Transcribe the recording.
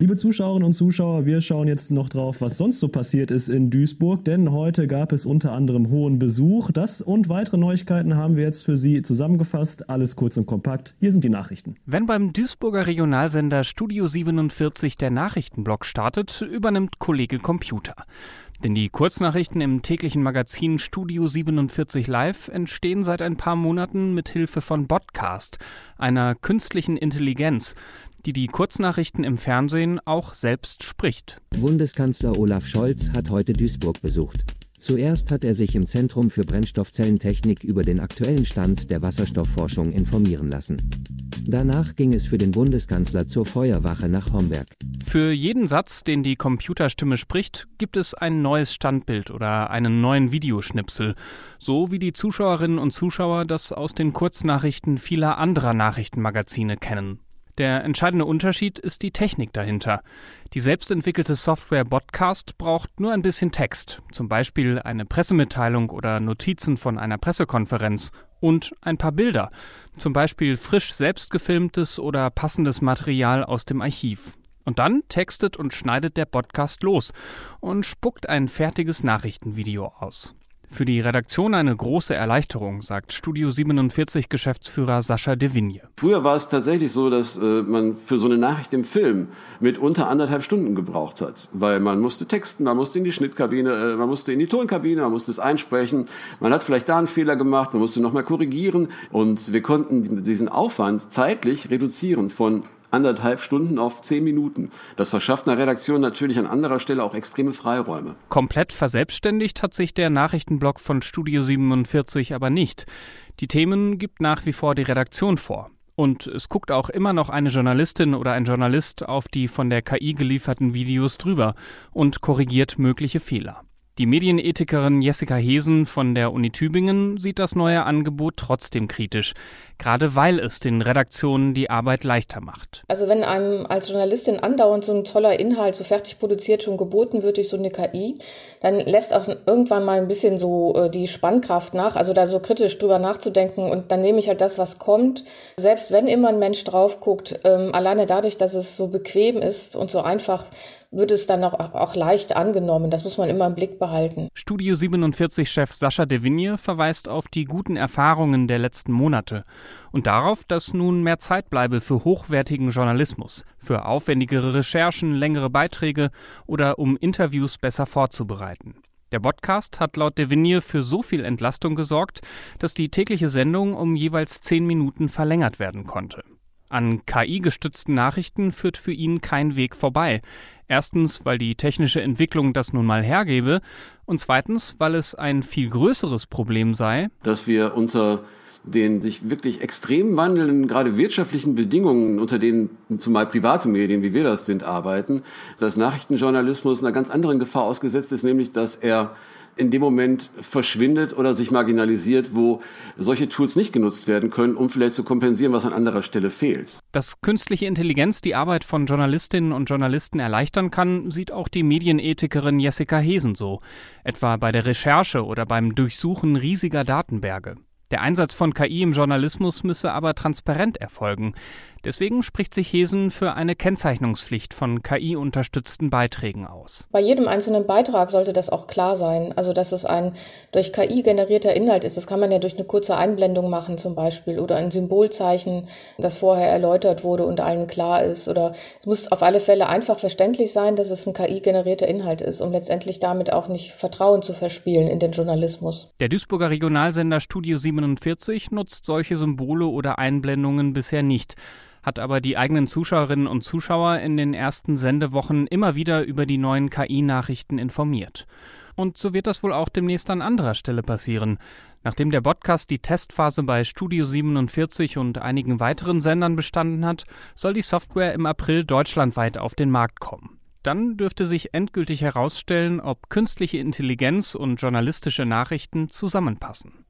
Liebe Zuschauerinnen und Zuschauer, wir schauen jetzt noch drauf, was sonst so passiert ist in Duisburg, denn heute gab es unter anderem hohen Besuch. Das und weitere Neuigkeiten haben wir jetzt für Sie zusammengefasst. Alles kurz und kompakt. Hier sind die Nachrichten. Wenn beim Duisburger Regionalsender Studio 47 der Nachrichtenblock startet, übernimmt Kollege Computer. Denn die Kurznachrichten im täglichen Magazin Studio 47 Live entstehen seit ein paar Monaten mit Hilfe von Podcast, einer künstlichen Intelligenz, die die Kurznachrichten im Fernsehen auch selbst spricht. Bundeskanzler Olaf Scholz hat heute Duisburg besucht. Zuerst hat er sich im Zentrum für Brennstoffzellentechnik über den aktuellen Stand der Wasserstoffforschung informieren lassen. Danach ging es für den Bundeskanzler zur Feuerwache nach Homberg. Für jeden Satz, den die Computerstimme spricht, gibt es ein neues Standbild oder einen neuen Videoschnipsel, so wie die Zuschauerinnen und Zuschauer das aus den Kurznachrichten vieler anderer Nachrichtenmagazine kennen. Der entscheidende Unterschied ist die Technik dahinter. Die selbstentwickelte Software Podcast braucht nur ein bisschen Text, zum Beispiel eine Pressemitteilung oder Notizen von einer Pressekonferenz und ein paar Bilder, zum Beispiel frisch selbst gefilmtes oder passendes Material aus dem Archiv. Und dann textet und schneidet der Podcast los und spuckt ein fertiges Nachrichtenvideo aus. Für die Redaktion eine große Erleichterung, sagt Studio 47 Geschäftsführer Sascha De Vigne. Früher war es tatsächlich so, dass äh, man für so eine Nachricht im Film mit unter anderthalb Stunden gebraucht hat, weil man musste texten, man musste in die Schnittkabine, äh, man musste in die Tonkabine, man musste es einsprechen, man hat vielleicht da einen Fehler gemacht, man musste nochmal korrigieren. Und wir konnten diesen Aufwand zeitlich reduzieren von anderthalb Stunden auf zehn Minuten. Das verschafft einer Redaktion natürlich an anderer Stelle auch extreme Freiräume. Komplett verselbstständigt hat sich der Nachrichtenblock von Studio 47 aber nicht. Die Themen gibt nach wie vor die Redaktion vor. Und es guckt auch immer noch eine Journalistin oder ein Journalist auf die von der KI gelieferten Videos drüber und korrigiert mögliche Fehler. Die Medienethikerin Jessica Hesen von der Uni Tübingen sieht das neue Angebot trotzdem kritisch, gerade weil es den Redaktionen die Arbeit leichter macht. Also wenn einem als Journalistin andauernd so ein toller Inhalt so fertig produziert schon geboten wird durch so eine KI, dann lässt auch irgendwann mal ein bisschen so äh, die Spannkraft nach, also da so kritisch drüber nachzudenken und dann nehme ich halt das, was kommt. Selbst wenn immer ein Mensch drauf guckt, ähm, alleine dadurch, dass es so bequem ist und so einfach, wird es dann auch, auch leicht angenommen. Das muss man immer im Blick behalten. Studio 47-Chef Sascha De Vigne verweist auf die guten Erfahrungen der letzten Monate und darauf, dass nun mehr Zeit bleibe für hochwertigen Journalismus, für aufwendigere Recherchen, längere Beiträge oder um Interviews besser vorzubereiten. Der Podcast hat laut De für so viel Entlastung gesorgt, dass die tägliche Sendung um jeweils zehn Minuten verlängert werden konnte. An KI-gestützten Nachrichten führt für ihn kein Weg vorbei. Erstens, weil die technische Entwicklung das nun mal hergebe und zweitens, weil es ein viel größeres Problem sei, dass wir unter den sich wirklich extrem wandelnden, gerade wirtschaftlichen Bedingungen, unter denen zumal private Medien, wie wir das sind, arbeiten, dass Nachrichtenjournalismus einer ganz anderen Gefahr ausgesetzt ist, nämlich dass er in dem Moment verschwindet oder sich marginalisiert, wo solche Tools nicht genutzt werden können, um vielleicht zu kompensieren, was an anderer Stelle fehlt. Dass künstliche Intelligenz die Arbeit von Journalistinnen und Journalisten erleichtern kann, sieht auch die Medienethikerin Jessica Hesen so, etwa bei der Recherche oder beim Durchsuchen riesiger Datenberge. Der Einsatz von KI im Journalismus müsse aber transparent erfolgen. Deswegen spricht sich Hesen für eine Kennzeichnungspflicht von KI-unterstützten Beiträgen aus. Bei jedem einzelnen Beitrag sollte das auch klar sein. Also, dass es ein durch KI generierter Inhalt ist. Das kann man ja durch eine kurze Einblendung machen zum Beispiel oder ein Symbolzeichen, das vorher erläutert wurde und allen klar ist. Oder es muss auf alle Fälle einfach verständlich sein, dass es ein KI-generierter Inhalt ist, um letztendlich damit auch nicht Vertrauen zu verspielen in den Journalismus. Der Duisburger Regionalsender Studio 47 nutzt solche Symbole oder Einblendungen bisher nicht hat aber die eigenen Zuschauerinnen und Zuschauer in den ersten Sendewochen immer wieder über die neuen KI-Nachrichten informiert. Und so wird das wohl auch demnächst an anderer Stelle passieren. Nachdem der Podcast die Testphase bei Studio 47 und einigen weiteren Sendern bestanden hat, soll die Software im April deutschlandweit auf den Markt kommen. Dann dürfte sich endgültig herausstellen, ob künstliche Intelligenz und journalistische Nachrichten zusammenpassen.